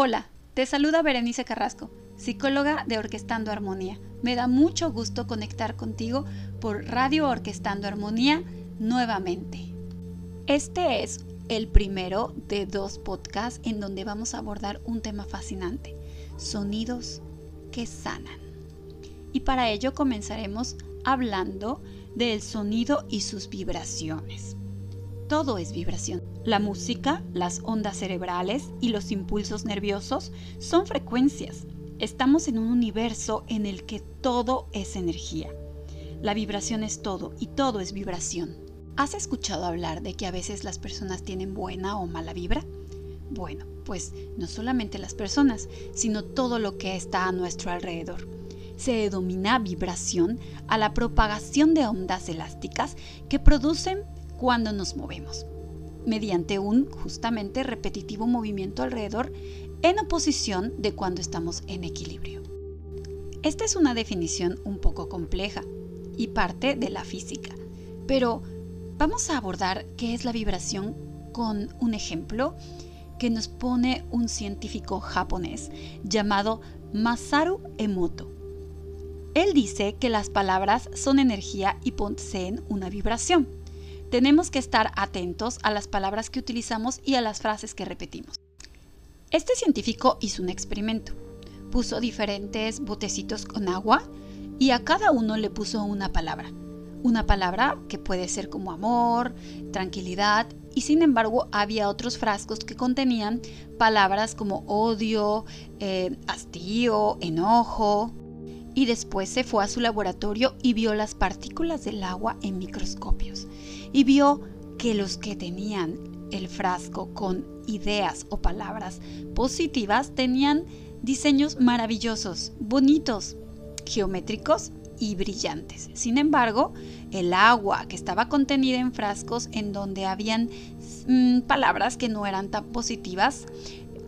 Hola, te saluda Berenice Carrasco, psicóloga de Orquestando Armonía. Me da mucho gusto conectar contigo por Radio Orquestando Armonía nuevamente. Este es el primero de dos podcasts en donde vamos a abordar un tema fascinante, sonidos que sanan. Y para ello comenzaremos hablando del sonido y sus vibraciones. Todo es vibración. La música, las ondas cerebrales y los impulsos nerviosos son frecuencias. Estamos en un universo en el que todo es energía. La vibración es todo y todo es vibración. ¿Has escuchado hablar de que a veces las personas tienen buena o mala vibra? Bueno, pues no solamente las personas, sino todo lo que está a nuestro alrededor. Se denomina vibración a la propagación de ondas elásticas que producen cuando nos movemos, mediante un justamente repetitivo movimiento alrededor en oposición de cuando estamos en equilibrio. Esta es una definición un poco compleja y parte de la física, pero vamos a abordar qué es la vibración con un ejemplo que nos pone un científico japonés llamado Masaru Emoto. Él dice que las palabras son energía y poseen una vibración tenemos que estar atentos a las palabras que utilizamos y a las frases que repetimos. Este científico hizo un experimento. Puso diferentes botecitos con agua y a cada uno le puso una palabra. Una palabra que puede ser como amor, tranquilidad, y sin embargo había otros frascos que contenían palabras como odio, eh, hastío, enojo. Y después se fue a su laboratorio y vio las partículas del agua en microscopios y vio que los que tenían el frasco con ideas o palabras positivas tenían diseños maravillosos, bonitos, geométricos y brillantes. Sin embargo, el agua que estaba contenida en frascos en donde habían mm, palabras que no eran tan positivas,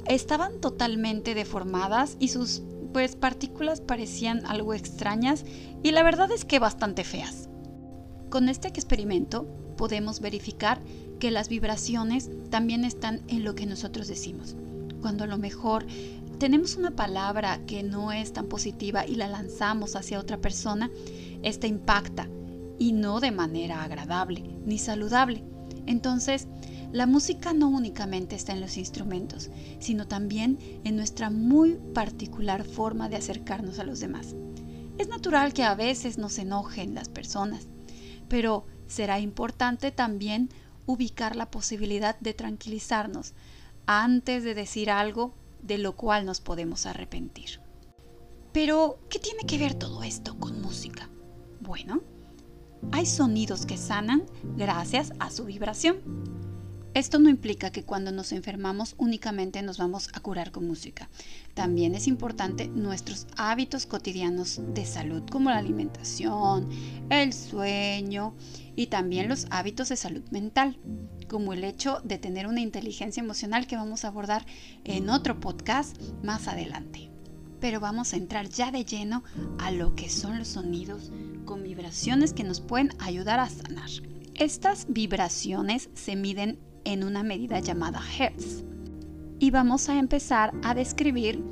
estaban totalmente deformadas y sus pues partículas parecían algo extrañas y la verdad es que bastante feas. Con este experimento podemos verificar que las vibraciones también están en lo que nosotros decimos. Cuando a lo mejor tenemos una palabra que no es tan positiva y la lanzamos hacia otra persona, esta impacta y no de manera agradable ni saludable. Entonces, la música no únicamente está en los instrumentos, sino también en nuestra muy particular forma de acercarnos a los demás. Es natural que a veces nos enojen las personas, pero será importante también ubicar la posibilidad de tranquilizarnos antes de decir algo de lo cual nos podemos arrepentir. Pero, ¿qué tiene que ver todo esto con música? Bueno, hay sonidos que sanan gracias a su vibración. Esto no implica que cuando nos enfermamos únicamente nos vamos a curar con música. También es importante nuestros hábitos cotidianos de salud como la alimentación, el sueño y también los hábitos de salud mental, como el hecho de tener una inteligencia emocional que vamos a abordar en otro podcast más adelante. Pero vamos a entrar ya de lleno a lo que son los sonidos con vibraciones que nos pueden ayudar a sanar. Estas vibraciones se miden en una medida llamada Hertz. Y vamos a empezar a describir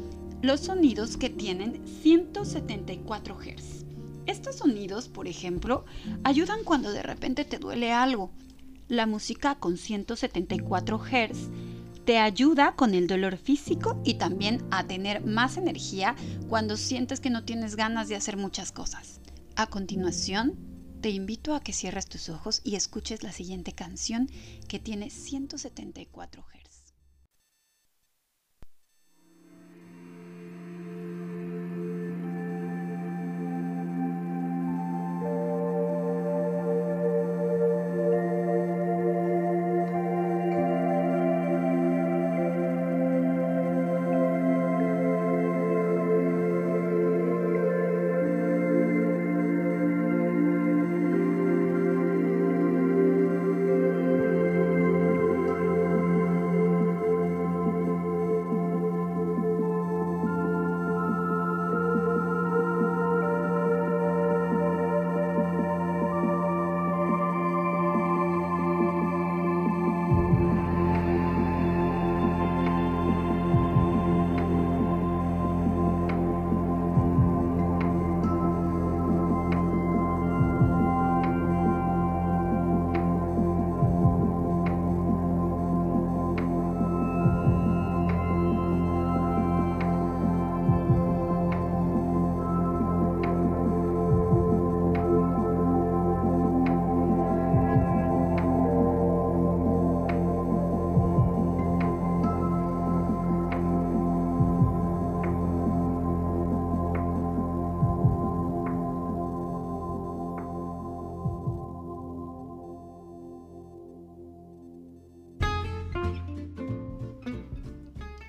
los sonidos que tienen 174 Hz. Estos sonidos, por ejemplo, ayudan cuando de repente te duele algo. La música con 174 Hz te ayuda con el dolor físico y también a tener más energía cuando sientes que no tienes ganas de hacer muchas cosas. A continuación, te invito a que cierres tus ojos y escuches la siguiente canción que tiene 174 Hz.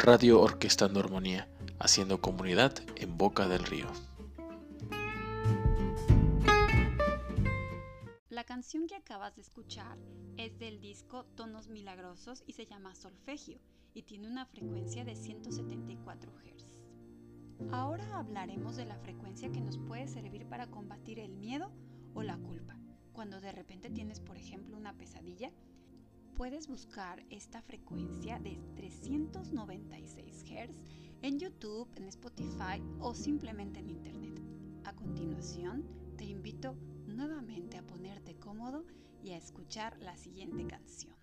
Radio Orquestando Armonía, haciendo comunidad en Boca del Río. La canción que acabas de escuchar es del disco Tonos Milagrosos y se llama Solfegio y tiene una frecuencia de 174 Hz. Ahora hablaremos de la frecuencia que nos puede servir para combatir el miedo o la culpa. Cuando de repente tienes, por ejemplo, una pesadilla, puedes buscar esta frecuencia de 396 Hz en YouTube, en Spotify o simplemente en Internet. A continuación, te invito nuevamente a ponerte cómodo y a escuchar la siguiente canción.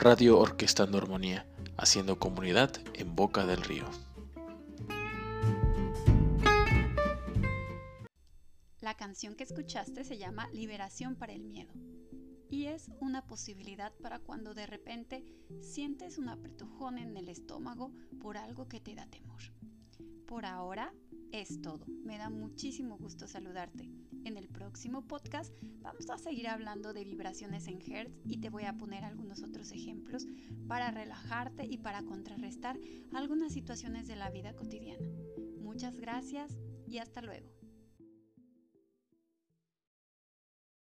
Radio Orquestando Armonía, haciendo comunidad en Boca del Río. La canción que escuchaste se llama Liberación para el Miedo y es una posibilidad para cuando de repente sientes un apretujón en el estómago por algo que te da temor. Por ahora es todo. Me da muchísimo gusto saludarte. En el próximo podcast vamos a seguir hablando de vibraciones en Hertz y te voy a poner algunos otros ejemplos para relajarte y para contrarrestar algunas situaciones de la vida cotidiana. Muchas gracias y hasta luego.